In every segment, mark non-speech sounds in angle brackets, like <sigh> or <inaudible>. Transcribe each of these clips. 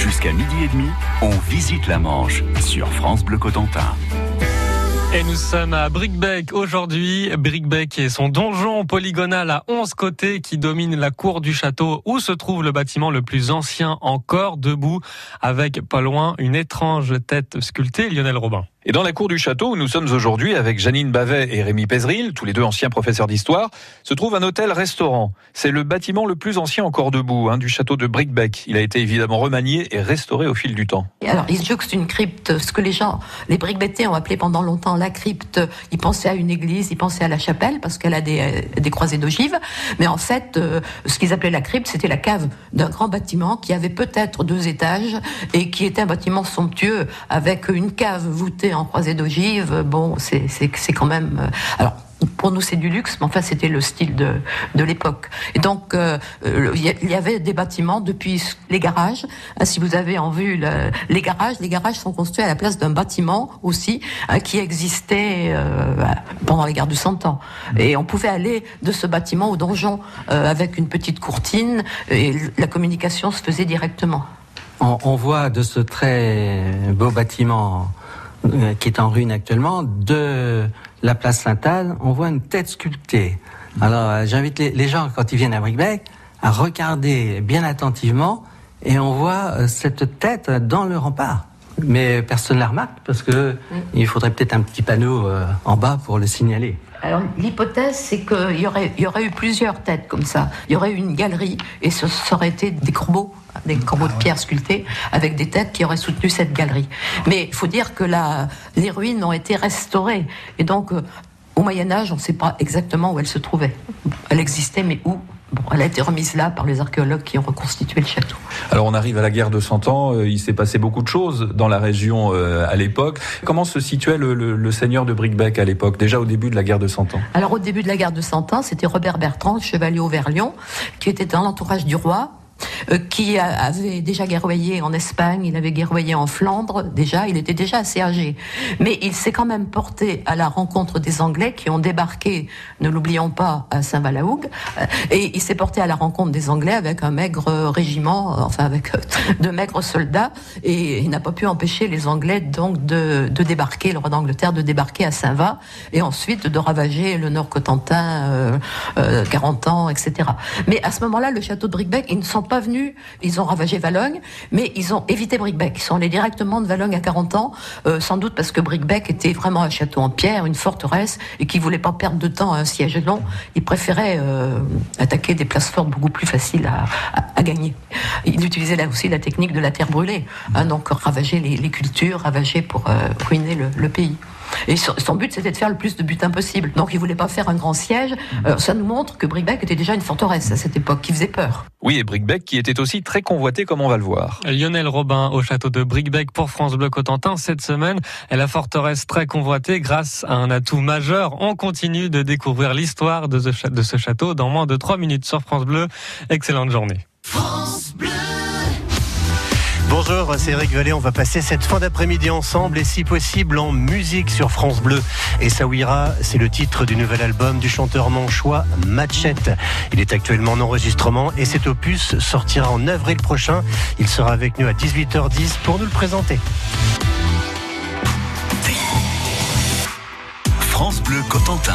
Jusqu'à midi et demi, on visite la Manche sur France Bleu Cotentin. Et nous sommes à Brickbeck aujourd'hui. Brickbeck et son donjon polygonal à 11 côtés qui domine la cour du château où se trouve le bâtiment le plus ancien encore debout avec pas loin une étrange tête sculptée, Lionel Robin. Et dans la cour du château où nous sommes aujourd'hui avec Janine Bavet et Rémi Pézeril, tous les deux anciens professeurs d'histoire, se trouve un hôtel-restaurant. C'est le bâtiment le plus ancien encore debout hein, du château de Brickbeck. Il a été évidemment remanié et restauré au fil du temps. Alors, il jouxte une crypte, ce que les gens, les Brickbettés ont appelé pendant longtemps la crypte. Ils pensaient à une église, ils pensaient à la chapelle parce qu'elle a des, euh, croisées d'ogives. Mais en fait, euh, ce qu'ils appelaient la crypte, c'était la cave d'un grand bâtiment qui avait peut-être deux étages et qui était un bâtiment somptueux avec une cave voûtée en croisée d'ogives. Bon, c'est quand même. Euh, alors, pour nous, c'est du luxe, mais enfin, c'était le style de, de l'époque. Et donc, euh, euh, il y avait des bâtiments depuis les garages. Ah, si vous avez en vue le, les garages, les garages sont construits à la place d'un bâtiment aussi qui existait pendant les guerres du Cent Ans. Et on pouvait aller de ce bâtiment au donjon avec une petite courtine et la communication se faisait directement. On voit de ce très beau bâtiment euh, qui est en ruine actuellement, de la place Sainte-Anne, on voit une tête sculptée. Alors euh, j'invite les, gens, quand ils viennent à Brickbeck, à regarder bien attentivement et on voit euh, cette tête dans le rempart. Mais personne ne la remarque parce que il faudrait peut-être un petit panneau en bas pour le signaler. Alors l'hypothèse, c'est qu'il y aurait, y aurait eu plusieurs têtes comme ça. Il y aurait eu une galerie et ce, ça aurait été des corbeaux, des corbeaux de pierre sculptés avec des têtes qui auraient soutenu cette galerie. Mais il faut dire que la, les ruines ont été restaurées et donc euh, au Moyen Âge, on ne sait pas exactement où elles se trouvaient. Elle existait, mais où Bon, elle a été remise là par les archéologues qui ont reconstitué le château. Alors on arrive à la guerre de Cent Ans, euh, il s'est passé beaucoup de choses dans la région euh, à l'époque. Comment se situait le, le, seigneur de Brickbeck à l'époque, déjà au début de la guerre de Cent Ans? Alors au début de la guerre de Cent Ans, c'était Robert Bertrand, chevalier Auvergnat, qui était dans l'entourage du roi qui avait déjà guerroyé en Espagne, il avait guerroyé en Flandre, déjà, il était déjà assez âgé. Mais il s'est quand même porté à la rencontre des Anglais qui ont débarqué, ne l'oublions pas, à Saint-Valahougue, euh, et il s'est porté à la rencontre des Anglais avec un maigre régiment, euh, enfin avec <laughs> de maigres soldats, et il n'a pas pu empêcher les Anglais donc de, débarquer, le roi d'Angleterre de débarquer à Saint-Va, et ensuite de ravager le Nord Cotentin, euh, 40 ans, etc. Mais à ce moment-là, le château de Brickbeck, ils ne sont pas venus, ils ont ravagé Valogne, mais ils ont évité Brickbeck. Ils sont allés directement de Valogne à 40 ans, euh, sans doute parce que Brickbeck était vraiment un château en pierre, une forteresse, et qu'ils voulaient pas perdre de temps à un siège long. Ils préféraient euh, attaquer des places fortes beaucoup plus faciles à, gagner. Ils utilisaient là aussi la technique de la terre brûlée, hein, donc ravager les, cultures, ravager pour euh, ruiner le pays. Et son but, c'était de faire le plus de butin possible. Donc, il voulait pas faire un grand siège. Euh, ça nous montre que Brickbeck était déjà une forteresse à cette époque, qui faisait peur. Oui, et Brickbeck qui était aussi très convoité, comme on va le voir. Lionel Robin au château de Brickbeck pour France Bleu Cotentin cette semaine. Et la forteresse très convoitée grâce à un atout majeur. On continue de découvrir l'histoire de ce château dans moins de 3 minutes sur France Bleu. Excellente journée. France Bleu. Bonjour, c'est Eric Vallée. On va passer cette fin d'après-midi ensemble et si possible en musique sur France Bleu. Et Sawira, c'est le titre du nouvel album du chanteur manchois Machette. Il est actuellement en enregistrement et cet opus sortira en avril prochain. Il sera avec nous à 18h10 pour nous le présenter. France Bleu Cotentin.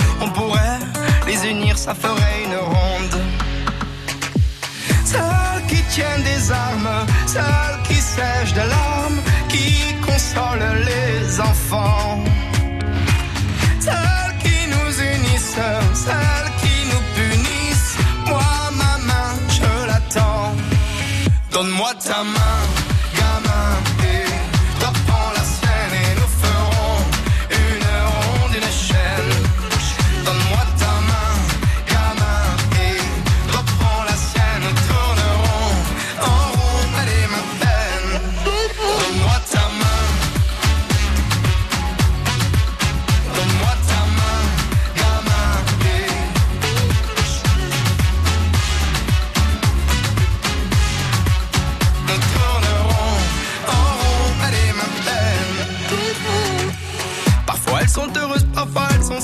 on pourrait les unir, ça ferait une ronde. Celles qui tiennent des armes, celles qui sèchent de larmes, qui consolent les enfants. Celles qui nous unissent, celles qui nous punissent. Moi, ma main, je l'attends. Donne-moi ta main,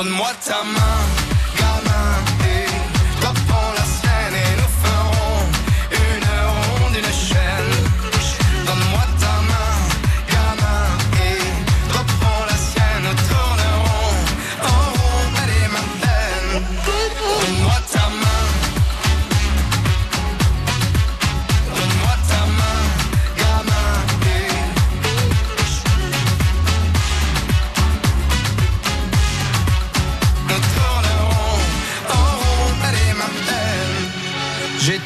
Donne-moi ta main,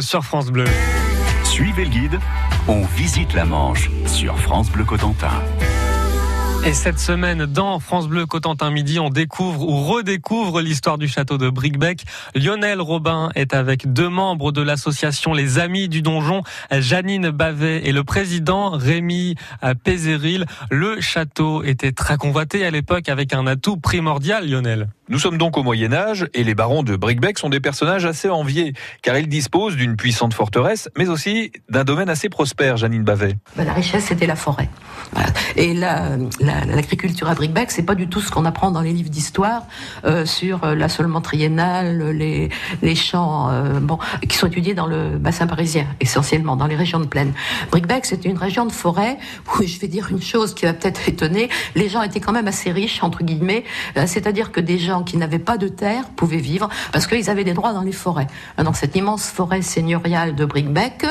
Sur France Bleu. Suivez le guide, on visite la Manche sur France Bleu Cotentin. Et cette semaine, dans France Bleu Cotentin Midi, on découvre ou redécouvre l'histoire du château de Bricbec. Lionel Robin est avec deux membres de l'association Les Amis du Donjon, Janine Bavet et le président Rémi Pézéril. Le château était très convoité à l'époque avec un atout primordial, Lionel. Nous sommes donc au Moyen Âge et les barons de Bricbec sont des personnages assez enviés car ils disposent d'une puissante forteresse mais aussi d'un domaine assez prospère, Janine Bavet. Ben, la richesse, c'était la forêt. Et la- la- l'agriculture à Bricbec, c'est pas du tout ce qu'on apprend dans les livres d'histoire euh, sur euh, l'assolement triennal, les, les champs, euh, bon, qui sont étudiés dans le bassin parisien, essentiellement dans les régions de plaine. Bricbec, c'était une région de forêt où je vais dire une chose qui va peut-être étonner. Les gens étaient quand même assez riches entre guillemets, c'est-à-dire que des gens qui n'avaient pas de terre pouvaient vivre parce qu'ils avaient des droits dans les forêts. Dans cette immense forêt seigneuriale de Bricbec,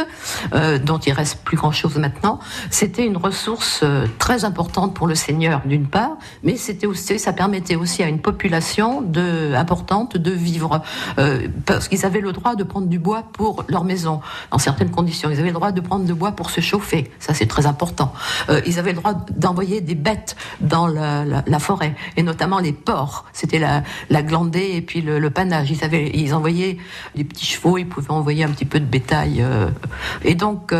euh, dont il reste plus grand-chose maintenant, c'était une ressource très importante pour le d'une part, mais c'était aussi, ça permettait aussi à une population de, importante de vivre, euh, parce qu'ils avaient le droit de prendre du bois pour leur maison, dans certaines conditions. Ils avaient le droit de prendre du bois pour se chauffer, ça c'est très important. Euh, ils avaient le droit d'envoyer des bêtes dans la, forêt, et notamment les porcs. C'était la, la glandée et puis le, le panage. Ils, avaient, ils envoyaient des petits chevaux, ils pouvaient envoyer un petit peu de bétail. euh, et donc,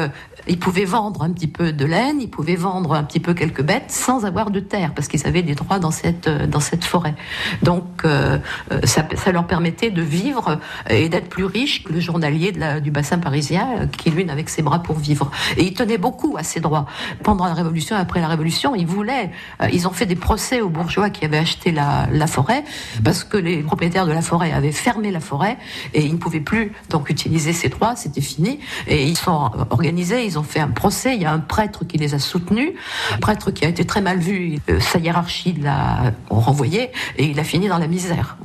ils pouvaient vendre un petit peu de laine, ils pouvaient vendre un petit peu quelques bêtes sans avoir de terre, parce qu'ils avaient des droits dans cette, euh, dans cette forêt. Donc, euh, euh, ça, leur permettait de vivre et d'être plus riches que le journalier du bassin parisien, qui lui n'avait que ses bras pour vivre. Et ils tenaient beaucoup à ces droits. Pendant la Révolution, après la Révolution, ils voulaient, ils ont fait des procès aux bourgeois qui avaient acheté la, la forêt, parce que les propriétaires de la forêt avaient fermé la forêt et ils ne pouvaient plus donc utiliser ces droits, c'était fini. Et ils sont organisés, ils ont fait un procès, il y a un prêtre qui les a soutenus, un prêtre qui a été très mal vu, euh, sa hiérarchie l'a renvoyé et il a fini dans la misère.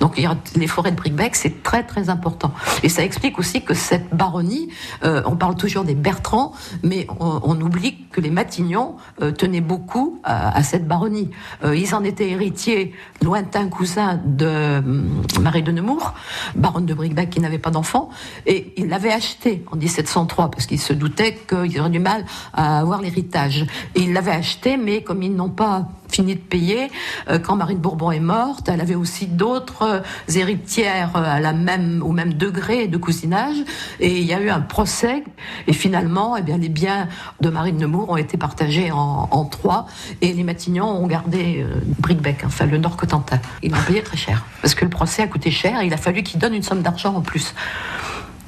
Donc il les forêts de Bricbec, c'est très très important. Et ça explique aussi que cette baronnie, euh, on parle toujours des Bertrands, mais on, oublie que les Matignons euh, tenaient beaucoup à, cette baronnie. Ils en étaient héritiers, lointains cousins de hum, Marie de Nemours, baronne de Bricbec qui n'avait pas d'enfant, et ils l'avaient acheté en 1703 parce qu'ils se doutaient qu'ils auraient du mal à avoir l'héritage. Et ils l'avaient acheté, mais comme ils n'ont pas fini de payer, euh, quand Marie de Bourbon est morte, elle avait aussi d'autres euh, héritières euh, au même degré de cousinage, et il y a eu un procès, et finalement, eh les biens de Marie de Nemours ont été partagés en, trois, et les Matignons ont gardé euh, Bricbec, enfin le Nord Cotentin. Ils l'ont payé très cher, parce que le procès a coûté cher, et il a fallu qu'ils donnent une somme d'argent en plus.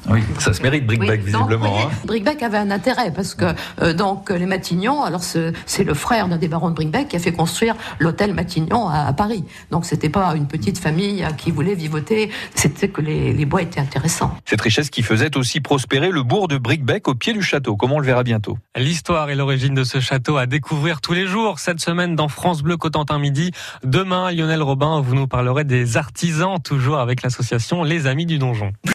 Oui, ça se mérite Brickback Oui, visiblement. voyez, hein. Brickbeck avait un intérêt parce que euh, donc les Matignon, alors ce- c'est le frère d'un des barons de Brickbeck qui a fait construire l'hôtel Matignon à, à Paris. Donc c'était pas une petite famille euh, qui voulait vivoter, c'était que les, les bois étaient intéressants. Cette richesse qui faisait aussi prospérer le bourg de Brickbeck au pied du château, comme on le verra bientôt. L'histoire et l'origine de ce château à découvrir tous les jours cette semaine dans France Bleu Cotentin Midi. Demain, Lionel Robin, vous nous parlerez des artisans, toujours avec l'association Les Amis du Donjon.